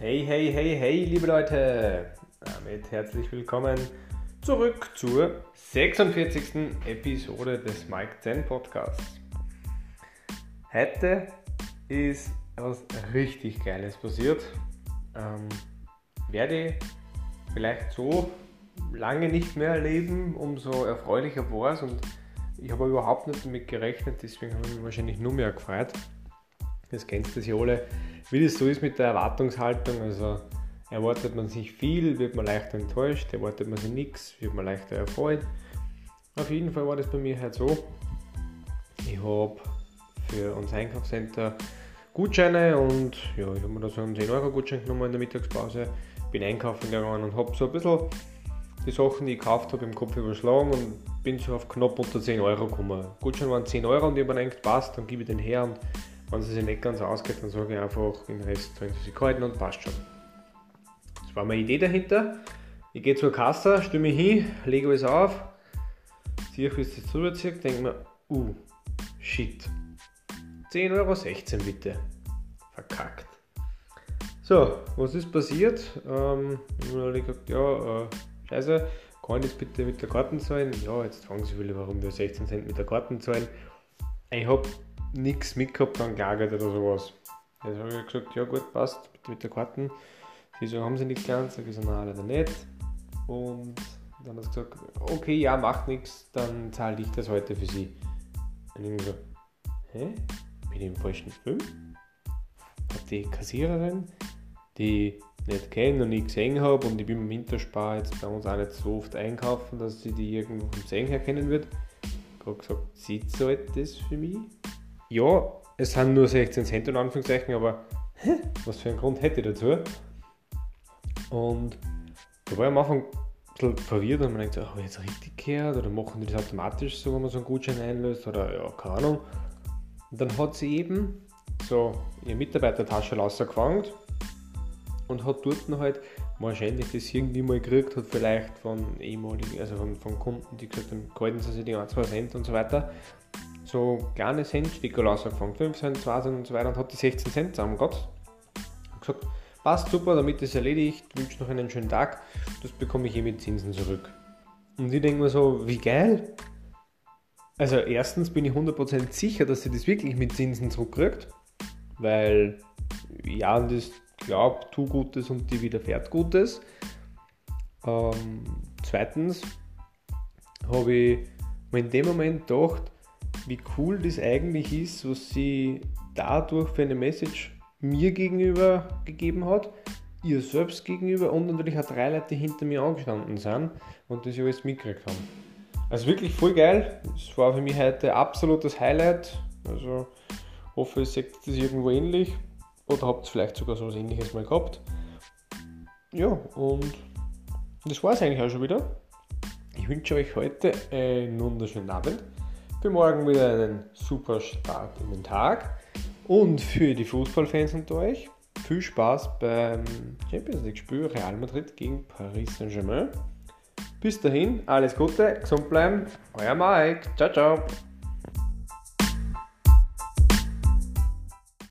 Hey, hey, hey, hey, liebe Leute! Damit herzlich willkommen zurück zur 46. Episode des Mike Zen Podcasts. Heute ist etwas richtig Geiles passiert. Ähm, werde vielleicht so lange nicht mehr erleben, umso erfreulicher war es und ich habe überhaupt nicht damit gerechnet, deswegen habe ich mich wahrscheinlich nur mehr gefreut. Das kennst du ja alle, wie das so ist mit der Erwartungshaltung. Also erwartet man sich viel, wird man leichter enttäuscht, erwartet man sich nichts, wird man leichter erfreut. Auf jeden Fall war das bei mir halt so. Ich habe für unser Einkaufscenter Gutscheine und ja, ich habe mir da so einen 10 Euro Gutschein genommen in der Mittagspause, bin einkaufen gegangen und habe so ein bisschen die Sachen, die ich gekauft habe, im Kopf überschlagen und bin so auf knapp unter 10 Euro gekommen. Gutschein waren 10 Euro und ich habe mir gedacht, passt, dann gebe ich den her und wenn es sich nicht ganz ausgeht, dann sage ich einfach, den Rest sollen sie sich halten und passt schon. Das war meine Idee dahinter. Ich gehe zur Kasse, mich hin, lege alles auf, sehe, wie es das drüber zieht, denke mir, uh, shit. 10,16 Euro bitte. Verkackt. So, was ist passiert? Ähm, ich habe gesagt, ja, äh, scheiße, kann ich das bitte mit der Karte zahlen? Ja, jetzt fragen sie viele, warum wir 16 Cent mit der Karte zahlen. Ich habe nichts mitgehabt an Geärgert oder sowas. Also habe ich gesagt, ja gut, passt, bitte mit der Karten. Sie so, haben sie nichts gelernt? Sag ich so, nein, leider nicht. Und dann hat sie gesagt, okay, ja, macht nichts, dann zahle ich das heute für sie. Und ich so, hä? Bin ich im falschen Film? Hat die Kassiererin, die nicht kenne und nie gesehen habe und ich bin im Winterspar jetzt bei uns auch nicht so oft einkaufen, dass sie die irgendwo vom Sehen her kennen wird. Habe gesagt, sie zahlt das für mich? Ja, es sind nur 16 Cent in Anführungszeichen, aber was für einen Grund hätte ich dazu? Und da war ich am Anfang ein bisschen verwirrt und man denkt, habe ich jetzt richtig gehört oder machen die das automatisch so, wenn man so einen Gutschein einlöst oder ja, keine Ahnung. Und dann hat sie eben so ihre Mitarbeitertasche rausgefangen und hat dort halt wahrscheinlich das irgendwie mal gekriegt hat, vielleicht von ehemaligen, also von, von Kunden, die gesagt haben, gehalten sie sich die 1, 2 Cent und so weiter so kleine Centstücke rausgefangen, 5 Cent, 2 Cent und so weiter und hat die 16 Cent zusammengehabt. Und gesagt, passt super, damit ist erledigt, wünsche noch einen schönen Tag, das bekomme ich eh mit Zinsen zurück. Und ich denke mir so, wie geil. Also erstens bin ich 100% sicher, dass sie das wirklich mit Zinsen zurückkriegt, weil ja, das glaubt, tu Gutes und die widerfährt Gutes. Ähm, zweitens habe ich mir in dem Moment gedacht, wie cool das eigentlich ist, was sie dadurch für eine Message mir gegenüber gegeben hat, ihr selbst gegenüber und natürlich auch drei Leute, hinter mir angestanden sind und das alles mitgekriegt haben. Also wirklich voll geil. Es war für mich heute absolutes Highlight. Also hoffe, ihr seht das irgendwo ähnlich oder habt ihr vielleicht sogar so was ähnliches mal gehabt. Ja, und das war es eigentlich auch schon wieder. Ich wünsche euch heute einen wunderschönen Abend. Für morgen wieder einen super Start in den Tag. Und für die Fußballfans unter euch, viel Spaß beim Champions League-Spiel Real Madrid gegen Paris Saint-Germain. Bis dahin, alles Gute, gesund bleiben, euer Mike. Ciao, ciao.